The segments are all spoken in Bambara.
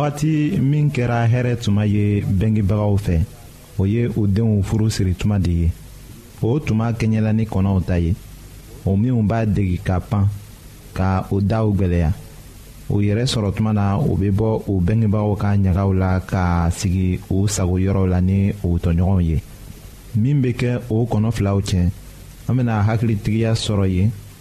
wagati min kɛra hɛrɛ tuma ye bɛngebagaw fɛ o ye u denw furu siri tuma de ye o tuma kɛɲɛla ni kɔnɔw ta ye o minnu b'a degi ka pan ka o daw gwɛlɛya u yɛrɛ sɔrɔ tuma na u bɛ bɔ u bɛngebagaw ka ɲagaw la ka sigi u sago yɔrɔw la ni u tɔɲɔgɔnw ye min bɛ kɛ o kɔnɔ filaw tiɲɛ an bɛna hakilitigiya sɔrɔ yen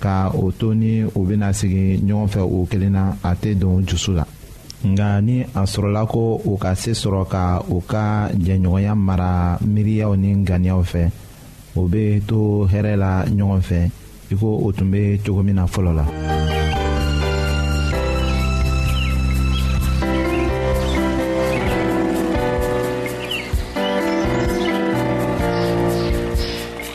ka o to ni u bɛna sigi ɲɔgɔn fɛ o kelen na a tɛ don dusu la nka ni a sɔrɔla ko u ka se sɔrɔ ka u ka jɛɲɔgɔnya mara miiriyaw ni ŋaniyaw fɛ o bɛ to hɛrɛ la ɲɔgɔn fɛ i ko o tun bɛ cogo min na fɔlɔ la.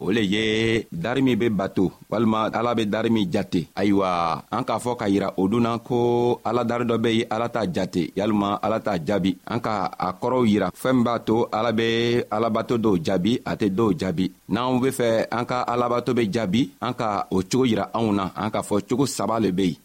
o le ye dari min be bato walima ala be dari min jate ayiwa an k'a fɔ ka yira o dunna ko ala dari dɔ be ye ala t'a jate yalima ala t'a jaabi an ka a kɔrɔw yira fɛɛn min b'a to ala be alabato dɔw jaabi a tɛ dɔw jaabi n'an be fɛ an ka alabato be jaabi an ka o cogo yira anw na an k'a fɔ cogo saba le be yen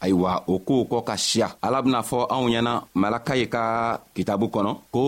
ayiwa o kow kɔ ka siya ala bena fɔ anw ɲɛna malaka ye ka kitabu kɔnɔ ko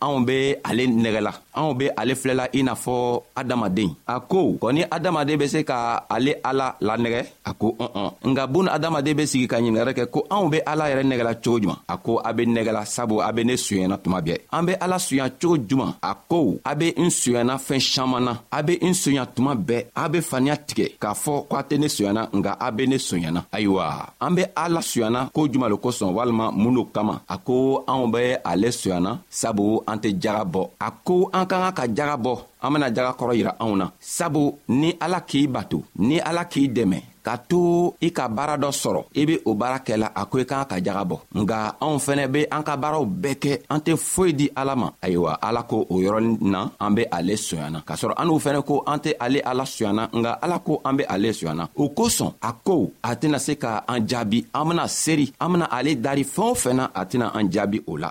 anw be ale nɛgɛla anw be ale filɛla i n'a fɔ adamaden a ko kɔ ni adamaden be se ka ale ala lanɛgɛ a ko ɔn nka bun adamaden be sigi ka ɲiningɛrɛ kɛ ko anw be ala yɛrɛ nɛgɛla cogo juman a ko a be nɛgɛla sabu a be ne suyɛna tuma bɛɛ an be ala suya cogo juman a ko a be n suyɛna fɛɛn saman na a be n soɲa tuma bɛɛ a be faniya tigɛ k'a fɔ ko a tɛ ne soɲana nka a be ne soɲana ayiwa an be ala soɲana ko juman le kosɔn walima mun lo kama a ko anw be ale soɲana sabu an tɛ jaga bɔ a ko an ka ka ka jaga bɔ an bena jaga kɔrɔ yira anw na sabu ni ala k'i bato ni ala k'i dɛmɛ ka to i ka baara dɔ sɔrɔ i be o baara kɛla a ko i k'a ka jaga bɔ nga anw fɛnɛ be an ka baaraw bɛɛ kɛ an tɛ foyi di ala ma ayiwa ala ko o yɔrɔnin na an be ale soyana k'a sɔrɔ an'u fɛnɛ ko an tɛ ale ala soyana nga ala ko an be ale soyana o kosɔn a ko a tɛna se ka an jaabi an bena seri an bena ale dari fɛɛn o fɛn na a tɛna an jaabi o la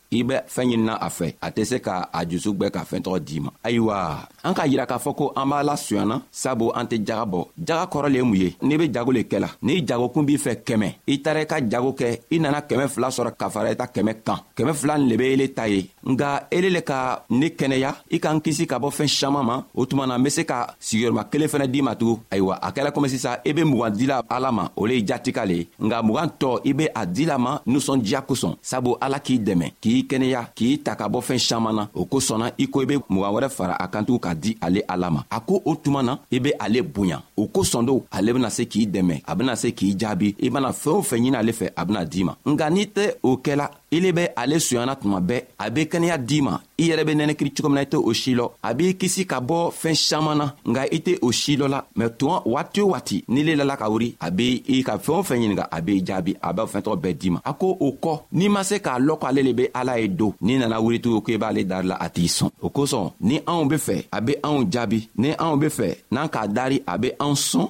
i bɛ fɛn ɲinina a fɛ a tɛ se ka a jusu gbɛ ka fɛn tɔgɔ d'i ma ayiwa an k'a yira k'a fɔ ko an b'a la sonyana sabu an tɛ jaga bɔ jaga kɔrɔ le ye mun ye n'i be jago le kɛla n'i jagokun b'i fɛ kɛmɛ i taara i ka jago kɛ i nana kɛmɛ fila sɔrɔ ka fara i ta kɛmɛ kan kɛmɛ fila le be ele ta ye nga ele le ka ne kɛnɛya i ka n kisi ka bɔ fɛɛn siaman ma o tuma na n be se ka sigiyɔrɔma kelen fɛnɛ d'i ma tugun ayiwa a kɛla komi sisan i be mugan dila ala ma o le ye jatika le ye nka mugan tɔ i be a dila ma nusɔndiya kosɔn sabu ala k'i dɛmɛ k'i kɛnɛya k'i ta ka bɔ fɛɛn saman na o kosɔnna i ko i be mugan wɛrɛ fara a kan tugun ka di ale ala ma a ko o tuma na i be ale bonya o kosɔn don ale bena se k'i dɛmɛ a bena se k'i jaabi i bena fɛɛn o fɛn ɲini ale fɛ a bena d'i ma nka n'i tɛ o kɛla i le bɛ ale sonyana tuma bɛɛ a bɛ kɛnɛya d'i ma i yɛrɛ bɛ nɛnɛkiri cogo min na i tɛ o si lɔ a b'i kisi ka bɔ fɛn siaman na nka i tɛ o si lɔ la mɛ tuma waati o waati n'i le lala ka wuri a bɛ i ka fɛɛn o fɛn ɲininka a b'i jaabi a b'a fɛntɔgɔ bɛɛ d'i ma a ko o kɔ n'i ma se k'a lɔ ko ale le bɛ ala ye don n'i nana wuritugu ko i b'ale dari la a t'i sɔn o kosɔn ni anw be fɛ a be anw jaabi ni anw be fɛ n'an k'a dari a be anw sɔn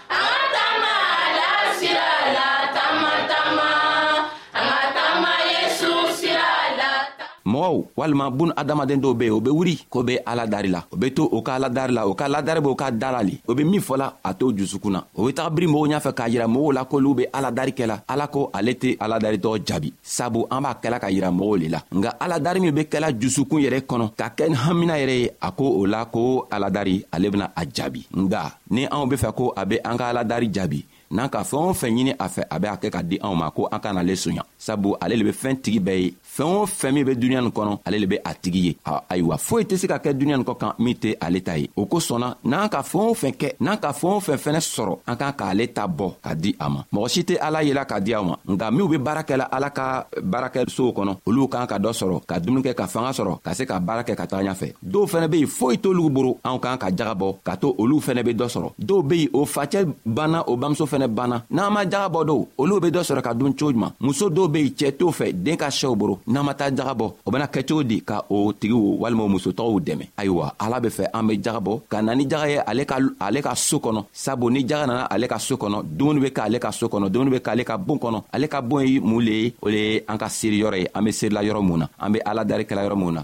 mɔgɔw walima bun adamaden dɔw be yen o be wuri ko be ala dari la o be to o ka aladari la o ka aladari b'o ka da la le o be min fɔla a t'o jusukun na o be taga biri mɔgɔw ɲafɛ k'a yira mɔgɔw la k'olu be aladari kɛla ala ko ale tɛ aladaritɔ jaabi sabu an b'a kɛla ka yira mɔgɔw le la nka aladari min be kɛla jusukun yɛrɛ kɔnɔ ka kɛ ni hamina yɛrɛ ye a ko o la ko aladari ale bena a jaabi nga ni anw be fɛ ko a be an ka aladari jaabi n'an ka fɛɛn o fɛn ɲini a fɛ a be a kɛ ka di anw ma ko an ka n'ale soɲa sabu ale le be fɛɛn tigi bɛɛ ye fɛɛn o fɛn min be duniɲa nin kɔnɔ ale le be a tigi ye ayiwa foyi tɛ se ka kɛ duniɲa nin kɔ kan min tɛ ale ta ye o kosɔn na n'an ka fɛɛn o fɛn kɛ n'an ka fɛɛn o fɛn fɛnɛ sɔrɔ an kan k'ale ta bɔ ka di a ma mɔgɔ si tɛ ala yela ka di aw ma nka minw be baara kɛla ala ka baarakɛsow kɔnɔ olu kan ka dɔ sɔrɔ ka dumuni kɛ ka fanga sɔrɔ ka se ka baara kɛ ka taga ɲafɛ dɔw fɛnɛ be yen foyi t'olugu boro anw kan ka jaga bɔ ka to olu fɛnɛ be dɔ sɔrɔ dɔw be yen o facɛ banna o bamuso fɛnɛ banna n'an ma jaga bɔ dɔw olu be dɔ sɔrɔ ka dun cogo juman muso dɔw be yen cɛɛ t'o fɛ den ka sɛw boro n'an ma taa jaga bɔ o bena kɛ cogo di ka o tigiw walima o muso tɔgɔw dɛmɛ ayiwa ala be fɛ an be jaga bɔ ka na ni jaga ye ale ka ale ka soo kɔnɔ sabu ni jaga nana ale ka soo kɔnɔ dumuni be k'ale ka soo kɔnɔ dumuni be k'ale ka bon kɔnɔ ale ka bon ye mun le ye o le ye an ka seeri yɔrɔ ye an be seerila yɔrɔ mun na an be ala dari kɛla yɔrɔ mun na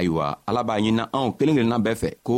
ayiwa ala b'a ɲinina anw kelen kelenna bɛɛ fɛ ko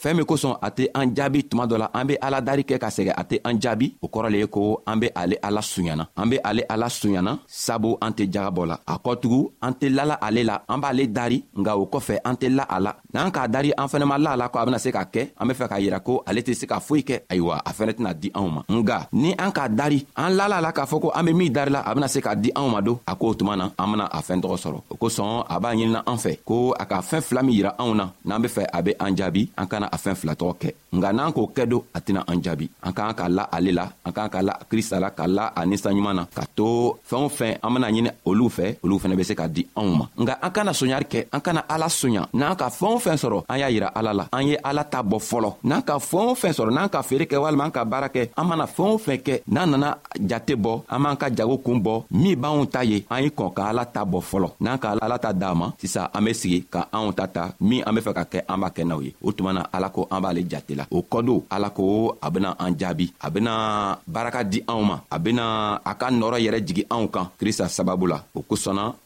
fɛɛn min kosɔn a tɛ an jaabi tuma dɔ la an be ala dari kɛ ka sɛgɛ a tɛ an jaabi o kɔrɔ le ye ko an be ale ala suɲana an be ale ala suɲana sabu an tɛ jagabɔ la a kɔtugu an tɛ lala ale la an b'ale dari nka o kɔfɛ an tɛ la a la n'an k'a dari an fɛnɛ ma la a la ko a bena se k'a kɛ an be fɛ k'a yira ko ale tɛ se ka foyi kɛ ayiwa a fɛnɛ tɛna di anw ma nga ni an k'a dari an lala la k'a fɔ ko an be min dari la a bena se k'a di anw ma don a k'o tuma na an bena a fɛɛn tɔgɔ sɔrɔ o kosɔn a b'a ɲinina an fɛ ko a ka fɛɛn fila min yira anw na n'an be fɛ a be an jaabi an kana a fɛɛn fila tɔgɔ kɛ nka n'an k'o kɛ don a tɛna an jaabi an k'an ka la ale la an k'an ka la krista la ka la a ninsa ɲuman na ka to fɛɛn o fɛn an bena ɲini olu fɛ olu fɛnɛ be se ka di anw ma nka an kana soɲari kɛ an kana ala soɲa n'an ka fɛɛn o fɛn sɔrɔ an y'a yira ala la an ye ala ta bɔ fɔlɔ n'an ka fɛɛn o fɛn sɔrɔ n'an ka feere kɛ walima an ka baara kɛ an mana fɛɛn o fɛn kɛ n'an nana jate bɔ an b'an ka jago kun bɔ min b'anw ta ye an y'i kɔn ka ala ta bɔ fɔlɔ n'an ka ala ta d'a ma sisan an be sigi ka anw ta ta min an be fɛ ka kɛ an b'a kɛ n'aw ye o tuma na ala ko an b'ale jate la o kɔdon ala ko a bena an jaabi a bena baraka di anw ma a bena a ka nɔɔrɔ yɛrɛ jigi anw kan krista sababu la o kosɔnna